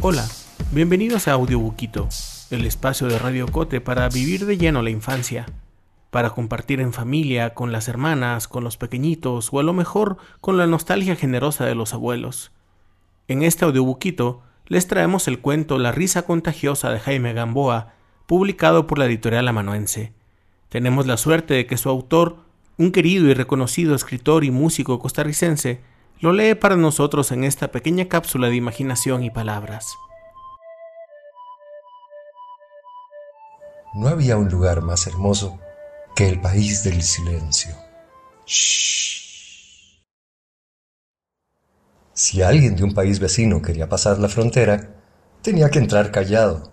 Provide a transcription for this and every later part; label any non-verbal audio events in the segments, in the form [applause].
Hola, bienvenidos a Audiobuquito, el espacio de Radio Cote para vivir de lleno la infancia, para compartir en familia, con las hermanas, con los pequeñitos o a lo mejor con la nostalgia generosa de los abuelos. En este audiobuquito les traemos el cuento La risa contagiosa de Jaime Gamboa, publicado por la editorial amanuense. Tenemos la suerte de que su autor, un querido y reconocido escritor y músico costarricense, lo lee para nosotros en esta pequeña cápsula de imaginación y palabras. No había un lugar más hermoso que el país del silencio. Shh. Si alguien de un país vecino quería pasar la frontera, tenía que entrar callado.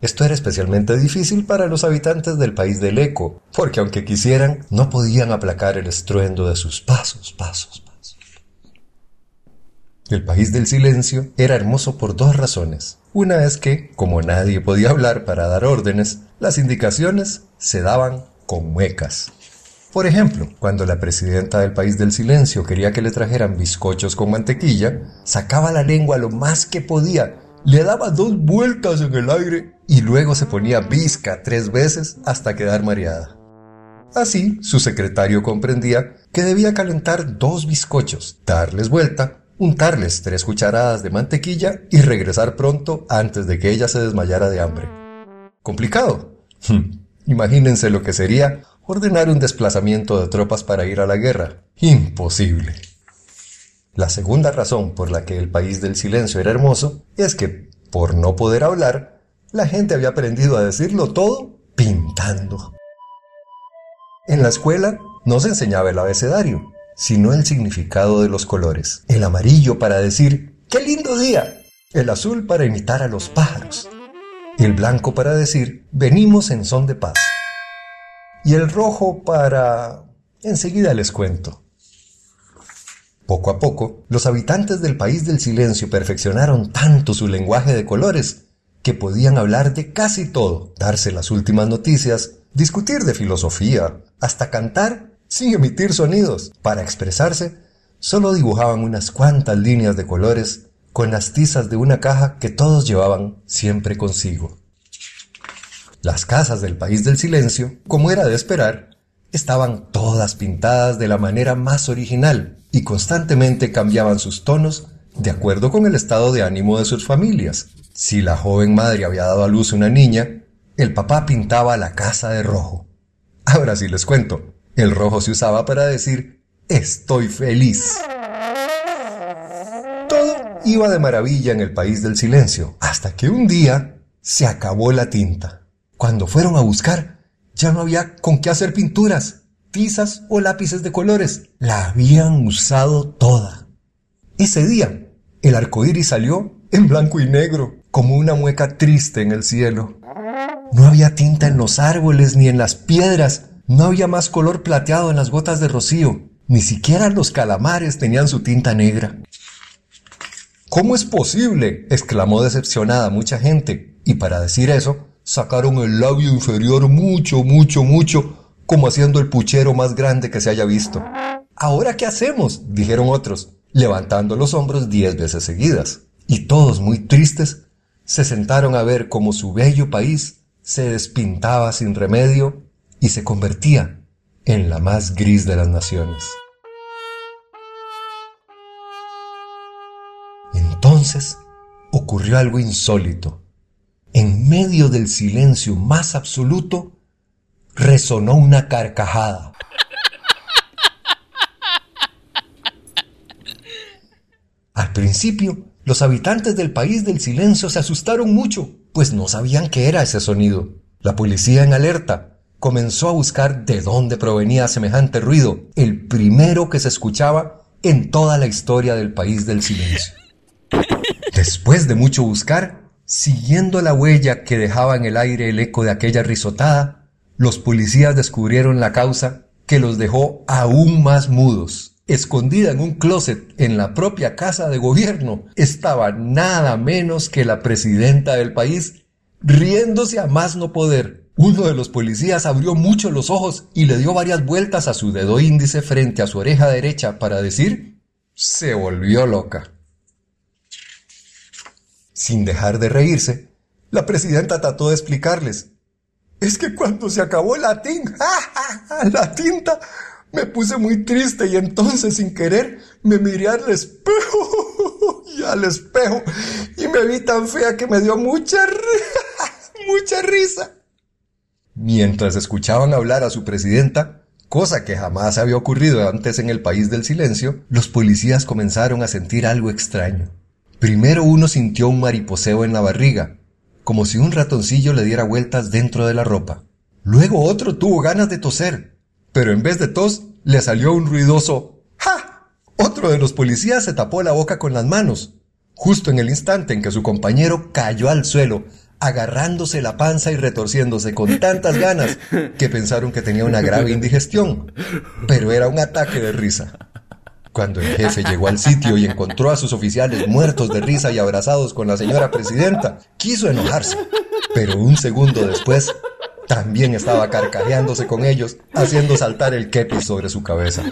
Esto era especialmente difícil para los habitantes del país del eco, porque aunque quisieran, no podían aplacar el estruendo de sus pasos, pasos, pasos. El país del silencio era hermoso por dos razones. Una es que, como nadie podía hablar para dar órdenes, las indicaciones se daban con muecas. Por ejemplo, cuando la presidenta del país del silencio quería que le trajeran bizcochos con mantequilla, sacaba la lengua lo más que podía le daba dos vueltas en el aire y luego se ponía visca tres veces hasta quedar mareada. Así, su secretario comprendía que debía calentar dos bizcochos, darles vuelta, untarles tres cucharadas de mantequilla y regresar pronto antes de que ella se desmayara de hambre. ¿Complicado? Hmm. Imagínense lo que sería ordenar un desplazamiento de tropas para ir a la guerra. Imposible. La segunda razón por la que el país del silencio era hermoso es que, por no poder hablar, la gente había aprendido a decirlo todo pintando. En la escuela no se enseñaba el abecedario, sino el significado de los colores. El amarillo para decir ¡qué lindo día! El azul para imitar a los pájaros. El blanco para decir venimos en son de paz. Y el rojo para... enseguida les cuento. Poco a poco, los habitantes del país del silencio perfeccionaron tanto su lenguaje de colores podían hablar de casi todo, darse las últimas noticias, discutir de filosofía, hasta cantar sin emitir sonidos. Para expresarse, solo dibujaban unas cuantas líneas de colores con las tizas de una caja que todos llevaban siempre consigo. Las casas del país del silencio, como era de esperar, estaban todas pintadas de la manera más original, y constantemente cambiaban sus tonos de acuerdo con el estado de ánimo de sus familias. Si la joven madre había dado a luz una niña, el papá pintaba la casa de rojo. Ahora sí les cuento, el rojo se usaba para decir estoy feliz. Todo iba de maravilla en el país del silencio, hasta que un día se acabó la tinta. Cuando fueron a buscar, ya no había con qué hacer pinturas tizas o lápices de colores. La habían usado toda. Ese día, el arco iris salió en blanco y negro, como una mueca triste en el cielo. No había tinta en los árboles ni en las piedras. No había más color plateado en las gotas de rocío. Ni siquiera los calamares tenían su tinta negra. ¿Cómo es posible? exclamó decepcionada mucha gente. Y para decir eso, sacaron el labio inferior mucho, mucho, mucho como haciendo el puchero más grande que se haya visto. ¿Ahora qué hacemos? dijeron otros, levantando los hombros diez veces seguidas. Y todos muy tristes se sentaron a ver cómo su bello país se despintaba sin remedio y se convertía en la más gris de las naciones. Entonces ocurrió algo insólito. En medio del silencio más absoluto, resonó una carcajada. Al principio, los habitantes del país del silencio se asustaron mucho, pues no sabían qué era ese sonido. La policía en alerta comenzó a buscar de dónde provenía semejante ruido, el primero que se escuchaba en toda la historia del país del silencio. [laughs] Después de mucho buscar, siguiendo la huella que dejaba en el aire el eco de aquella risotada, los policías descubrieron la causa que los dejó aún más mudos. Escondida en un closet en la propia casa de gobierno estaba nada menos que la presidenta del país, riéndose a más no poder. Uno de los policías abrió mucho los ojos y le dio varias vueltas a su dedo índice frente a su oreja derecha para decir se volvió loca. Sin dejar de reírse, la presidenta trató de explicarles. Es que cuando se acabó [laughs] la tinta, me puse muy triste y entonces sin querer me miré al espejo [laughs] y al espejo y me vi tan fea que me dio mucha, [laughs] mucha risa. Mientras escuchaban hablar a su presidenta, cosa que jamás había ocurrido antes en el país del silencio, los policías comenzaron a sentir algo extraño. Primero uno sintió un mariposeo en la barriga, como si un ratoncillo le diera vueltas dentro de la ropa. Luego otro tuvo ganas de toser, pero en vez de tos le salió un ruidoso ¡Ja! Otro de los policías se tapó la boca con las manos, justo en el instante en que su compañero cayó al suelo, agarrándose la panza y retorciéndose con tantas ganas que pensaron que tenía una grave indigestión, pero era un ataque de risa. Cuando el jefe llegó al sitio y encontró a sus oficiales muertos de risa y abrazados con la señora presidenta, quiso enojarse, pero un segundo después también estaba carcajeándose con ellos, haciendo saltar el kepi sobre su cabeza.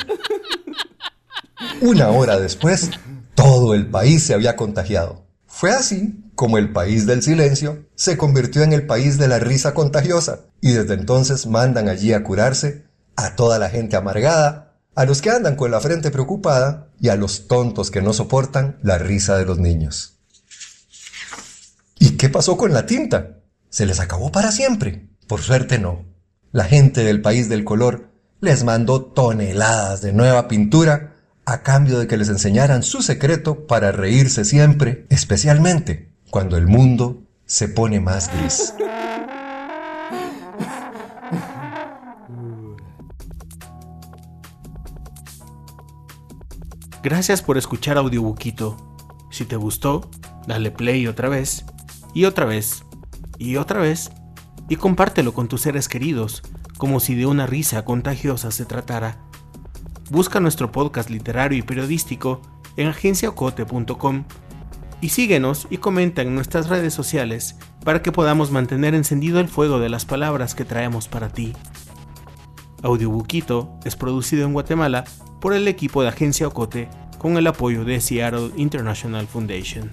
Una hora después, todo el país se había contagiado. Fue así como el país del silencio se convirtió en el país de la risa contagiosa, y desde entonces mandan allí a curarse a toda la gente amargada, a los que andan con la frente preocupada y a los tontos que no soportan la risa de los niños. ¿Y qué pasó con la tinta? ¿Se les acabó para siempre? Por suerte no. La gente del país del color les mandó toneladas de nueva pintura a cambio de que les enseñaran su secreto para reírse siempre, especialmente cuando el mundo se pone más gris. Gracias por escuchar Audiobuquito. Si te gustó, dale play otra vez, y otra vez, y otra vez, y compártelo con tus seres queridos, como si de una risa contagiosa se tratara. Busca nuestro podcast literario y periodístico en agenciaocote.com y síguenos y comenta en nuestras redes sociales para que podamos mantener encendido el fuego de las palabras que traemos para ti. Audiobuquito es producido en Guatemala por el equipo de Agencia Ocote con el apoyo de Seattle International Foundation.